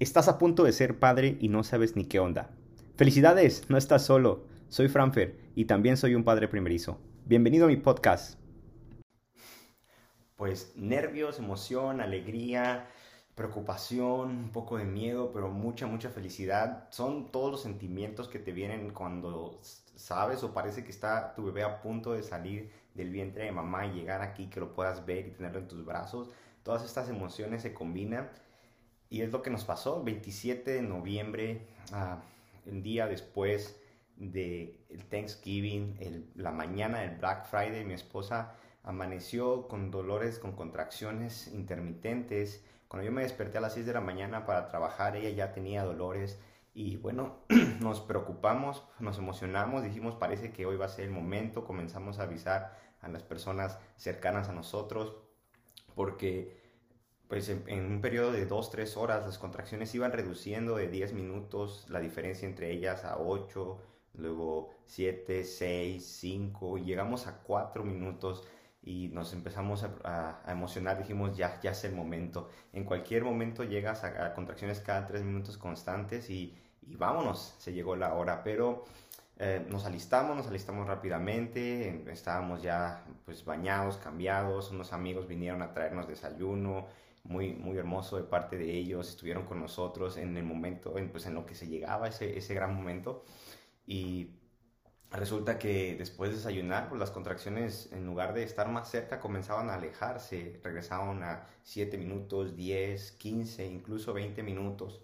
Estás a punto de ser padre y no sabes ni qué onda. Felicidades, no estás solo. Soy Franfer y también soy un padre primerizo. Bienvenido a mi podcast. Pues nervios, emoción, alegría, preocupación, un poco de miedo, pero mucha, mucha felicidad. Son todos los sentimientos que te vienen cuando sabes o parece que está tu bebé a punto de salir del vientre de mamá y llegar aquí, que lo puedas ver y tenerlo en tus brazos. Todas estas emociones se combinan y es lo que nos pasó, 27 de noviembre, uh, el día después del el Thanksgiving, la mañana del Black Friday, mi esposa amaneció con dolores, con contracciones intermitentes. Cuando yo me desperté a las 6 de la mañana para trabajar, ella ya tenía dolores y bueno, nos preocupamos, nos emocionamos, dijimos parece que hoy va a ser el momento, comenzamos a avisar a las personas cercanas a nosotros porque pues en, un periodo de 2-3 horas las contracciones iban reduciendo de 10 minutos, la diferencia entre ellas a 8, luego 7, 6, 5, y llegamos a 4 minutos y nos empezamos a, emocionar, dijimos ya, ya es el momento. En cualquier momento llegas a, contracciones cada 3 minutos constantes y, y, vámonos, se llegó la hora, pero... Eh, nos alistamos, nos alistamos rápidamente, estábamos ya pues bañados, cambiados, unos amigos vinieron a traernos desayuno, muy, muy hermoso de parte de ellos, estuvieron con nosotros en el momento, en, pues en lo que se llegaba ese, ese gran momento y resulta que después de desayunar, pues las contracciones en lugar de estar más cerca comenzaban a alejarse, regresaban a 7 minutos, 10, 15, incluso 20 minutos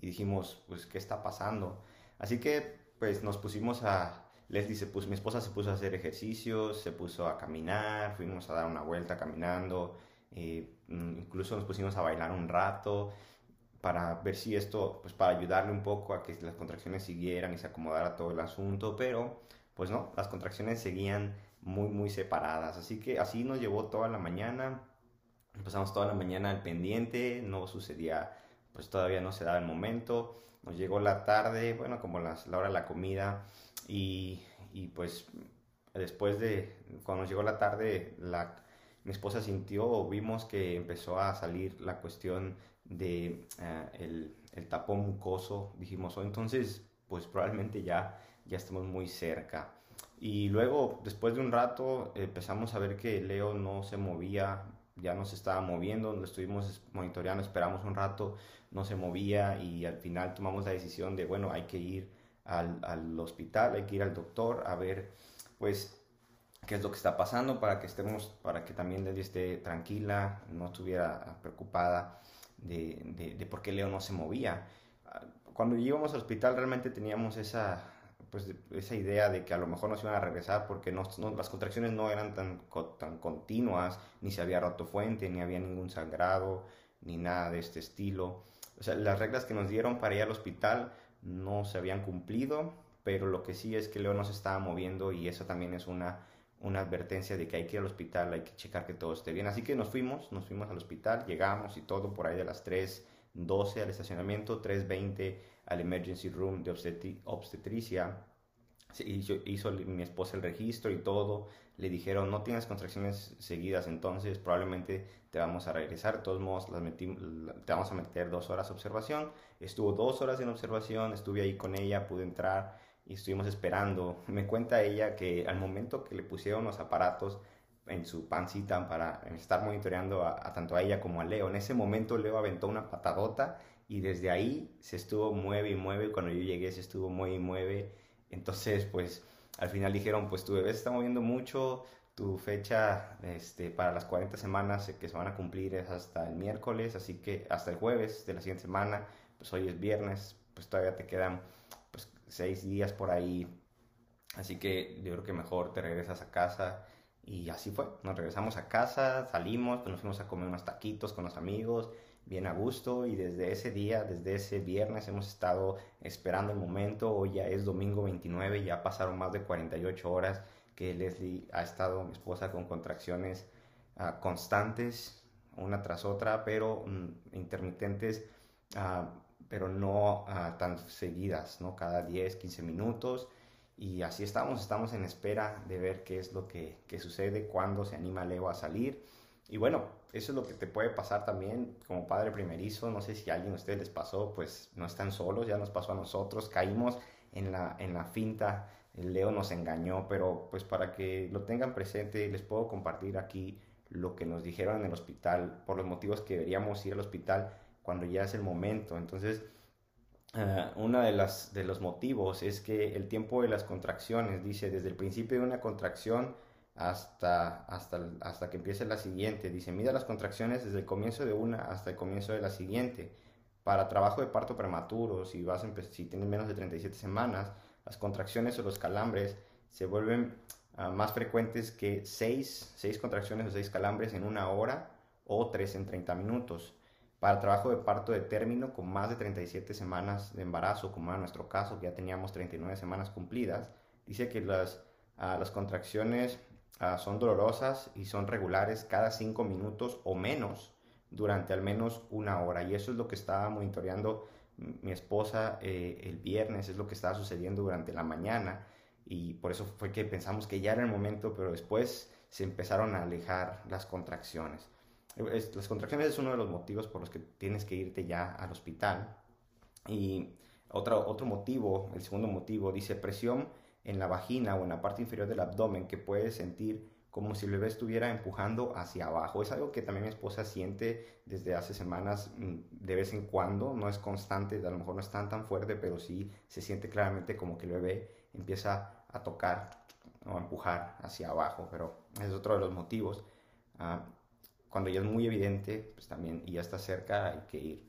y dijimos, pues, ¿qué está pasando? Así que, pues, nos pusimos a, Leslie se puso, mi esposa se puso a hacer ejercicios, se puso a caminar, fuimos a dar una vuelta caminando, eh, incluso nos pusimos a bailar un rato para ver si esto, pues para ayudarle un poco a que las contracciones siguieran y se acomodara todo el asunto, pero pues no, las contracciones seguían muy, muy separadas. Así que así nos llevó toda la mañana, empezamos toda la mañana al pendiente, no sucedía, pues todavía no se daba el momento, nos llegó la tarde, bueno, como la hora de la comida y, y pues después de, cuando nos llegó la tarde, la mi esposa sintió o vimos que empezó a salir la cuestión de eh, el, tapón mucoso, dijimos, oh, entonces pues probablemente ya, ya estamos muy cerca. Y luego, después de un rato, empezamos a ver que Leo no se movía, ya no se estaba moviendo, lo estuvimos monitoreando, esperamos un rato, no se movía y al final tomamos la decisión de, bueno, hay que ir al, al hospital, hay que ir al doctor a ver, pues qué es lo que está pasando para que estemos, para que también Leslie esté tranquila, no estuviera preocupada de, de, por qué Leo no se movía. Cuando íbamos al hospital realmente teníamos esa, pues, esa idea de que a lo mejor nos iban a regresar porque no, las contracciones no eran tan, tan continuas, ni se había roto fuente, ni había ningún sangrado, ni nada de este estilo. O sea, las reglas que nos dieron para ir al hospital no se habían cumplido, pero lo que sí es que Leo no se estaba moviendo y eso también es una una advertencia de que hay que ir al hospital, hay que checar que todo esté bien. Así que nos fuimos, nos fuimos al hospital, llegamos y todo por ahí de las 3.12 al estacionamiento, 3.20 al emergency room de obstetricia. Hizo, hizo, mi esposa el registro y todo. Le dijeron, no tienes contracciones seguidas, entonces probablemente te vamos a regresar. De todos modos, las te vamos a meter dos horas de observación. Estuvo dos horas en observación, estuve ahí con ella, pude entrar y estuvimos esperando. Me cuenta ella que al momento que le pusieron los aparatos en su pancita para estar monitoreando a, tanto a ella como a Leo, en ese momento Leo aventó una patadota y desde ahí se estuvo mueve y mueve. Cuando yo llegué se estuvo mueve y mueve. Entonces, pues al final dijeron, pues tu bebé se está moviendo mucho, tu fecha este, para las 40 semanas que se van a cumplir es hasta el miércoles, así que hasta el jueves de la siguiente semana, pues hoy es viernes, pues todavía te quedan seis días por ahí. Así que yo creo que mejor te regresas a casa. Y así fue. Nos regresamos a casa, salimos, pues nos fuimos a comer unos taquitos con los amigos, bien a gusto. Y desde ese día, desde ese viernes, hemos estado esperando el momento. Hoy ya es domingo 29, ya pasaron más de 48 horas que Leslie ha estado, mi esposa, con contracciones ah, constantes, una tras otra, pero mm, intermitentes. Uh, pero no ah, tan seguidas, ¿no? Cada 10, 15 minutos. Y así estamos, estamos en espera de ver qué es lo que, que sucede, cuándo se anima Leo a salir. Y bueno, eso es lo que te puede pasar también como padre primerizo. No sé si a alguien de ustedes les pasó, pues no están solos, ya nos pasó a nosotros. Caímos en la, en la finta, el Leo nos engañó, pero pues para que lo tengan presente, les puedo compartir aquí lo que nos dijeron en el hospital, por los motivos que deberíamos ir al hospital cuando ya es el momento. Entonces, uh, uno de, las, de los motivos es que el tiempo de las contracciones, dice, desde el principio de una contracción, hasta, hasta, hasta que empiece la siguiente. Dice, mida las contracciones desde el comienzo de una hasta el comienzo de la siguiente. Para trabajo de parto prematuro, si, vas si tienes menos de 37 semanas, las contracciones o los calambres se vuelven uh, más frecuentes que 6, 6 contracciones o 6 calambres en una hora o 3 en 30 minutos. Para trabajo de parto de término con más de 37 semanas de embarazo, como en nuestro caso, que ya teníamos 39 semanas cumplidas, dice que las, las contracciones Ah, son dolorosas y son regulares cada cinco minutos o menos durante al menos una hora. Y eso es lo que estaba monitoreando mi esposa eh, el viernes, es lo que estaba sucediendo durante la mañana. Y por eso fue que pensamos que ya era el momento, pero después se empezaron a alejar las contracciones. Las contracciones es uno de los motivos por los que tienes que irte ya al hospital. Y otro, otro motivo, el segundo motivo, dice presión en la vagina o en la parte inferior del abdomen que puedes sentir como si el bebé estuviera empujando hacia abajo. Es algo que también mi esposa siente desde hace semanas mm, de vez en cuando, no es constante, a lo mejor no es tan tan fuerte, pero sí se siente claramente como que el bebé empieza a tocar o a empujar hacia abajo, pero es otro de los motivos. Ah, cuando ya es muy evidente, pues también y ya está cerca, hay que ir.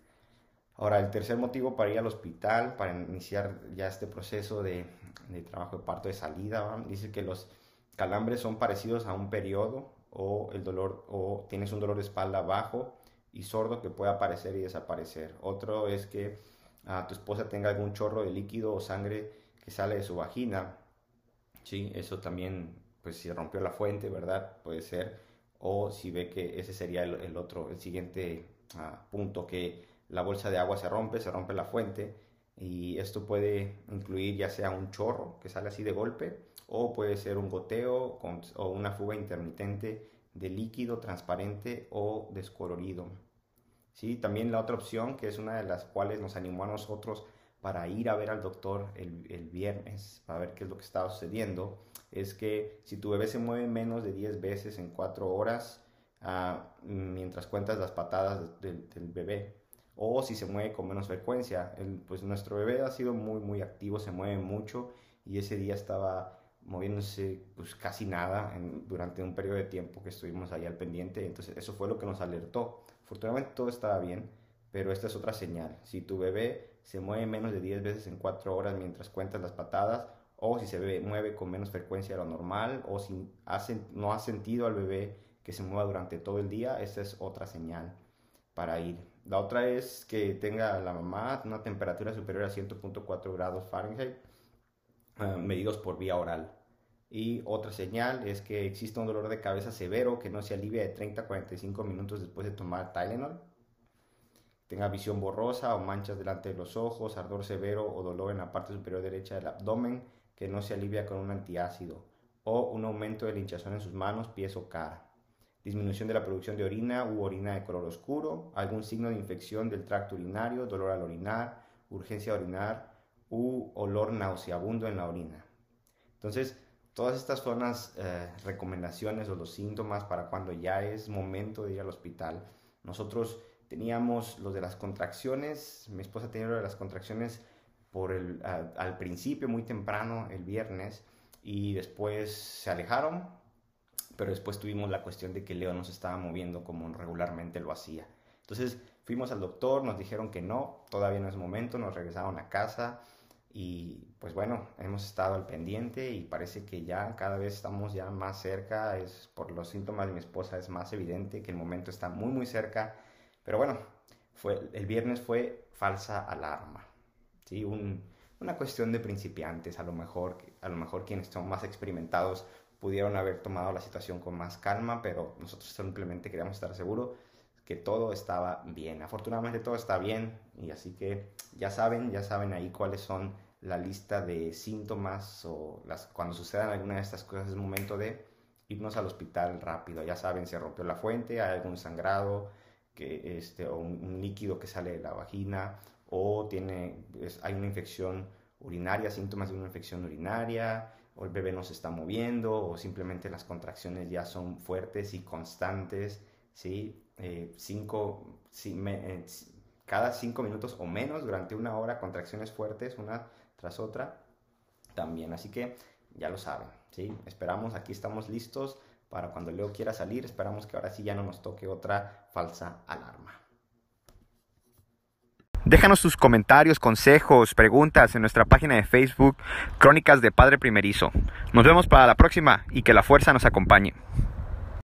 Ahora, el tercer motivo para ir al hospital, para iniciar ya este proceso de, de trabajo de parto de salida, dice que los calambres son parecidos a un periodo o el dolor o tienes un dolor de espalda bajo y sordo que puede aparecer y desaparecer. Otro es que a tu esposa tenga algún chorro de líquido o sangre que sale de su vagina. Sí, eso también, pues si rompió la fuente, ¿verdad? Puede ser. O si ve que ese sería el, otro, el siguiente ah, punto, que la bolsa de agua se rompe, se rompe la fuente y esto puede incluir ya sea un chorro que sale así de golpe o puede ser un goteo o una fuga intermitente de líquido transparente o descolorido. ¿Sí? También la otra opción, que es una de las cuales nos animó a nosotros para ir a ver al doctor el, el viernes, para ver qué es lo que estaba sucediendo, es que si tu bebé se mueve menos de 10 veces en 4 horas, ah, mientras cuentas las patadas del bebé, o si se mueve con menos frecuencia. pues nuestro bebé ha sido muy, muy activo, se mueve mucho y ese día estaba moviéndose pues casi nada durante un periodo de tiempo que estuvimos ahí al pendiente. Entonces eso fue lo que nos alertó. Afortunadamente todo estaba bien, pero esta es otra señal. Si tu bebé se mueve menos de 10 veces en 4 horas mientras cuentas las patadas, o si se mueve con menos frecuencia de lo normal, o si no has sentido al bebé que se mueva durante todo el día, esta es otra señal para ir. La otra es que tenga la mamá una temperatura superior a 100.4 grados Fahrenheit eh, medidos por vía oral. Y otra señal es que existe un dolor de cabeza severo que no se alivia de 30 a 45 minutos después de tomar Tylenol. Tenga visión borrosa o manchas delante de los ojos, ardor severo o dolor en la parte superior derecha del abdomen que no se alivia con un antiácido. O un aumento de hinchazón en sus manos, pies o cara disminución de la producción de orina u orina de color oscuro, algún signo de infección del tracto urinario, dolor al orinar, urgencia orinar u olor nauseabundo en la orina. Entonces, todas estas son las eh, recomendaciones o los síntomas para cuando ya es momento de ir al hospital. Nosotros teníamos los de las contracciones, mi esposa tenía lo de las contracciones por el, al principio, muy temprano, el viernes, y después se alejaron, pero después tuvimos la cuestión de que Leo no se estaba moviendo como regularmente lo hacía. Entonces fuimos al doctor, nos dijeron que no, todavía no es momento, nos regresaron a casa y pues bueno, hemos estado al pendiente y parece que ya cada vez estamos ya más cerca, es por los síntomas de mi esposa es más evidente que el momento está muy muy cerca, pero bueno, fue, el viernes fue falsa alarma, ¿sí? una cuestión de principiantes, a lo mejor, a lo mejor quienes son más experimentados pudieron haber tomado la situación con más calma, pero nosotros simplemente queríamos estar seguros que todo estaba bien. Afortunadamente todo está bien y así que ya saben, ya saben ahí cuáles son la lista de síntomas o cuando sucedan alguna de estas cosas es momento de irnos al hospital rápido. Ya saben, se rompió la fuente, hay algún sangrado, que, este, o un, líquido que sale de la vagina, o tiene, hay una infección urinaria, síntomas de una infección urinaria, o el bebé no se está moviendo, o simplemente las contracciones ya son fuertes y constantes, ¿sí? Eh, cinco, eh, cada cinco minutos o menos durante una hora, contracciones fuertes una tras otra, también. Así que ya lo saben, ¿sí? Esperamos, aquí estamos listos para cuando Leo quiera salir. Esperamos que ahora sí ya no nos toque otra falsa alarma. Déjanos tus comentarios, consejos, preguntas en nuestra página de Facebook Crónicas de Padre Primerizo. Nos vemos para la próxima y que la fuerza nos acompañe.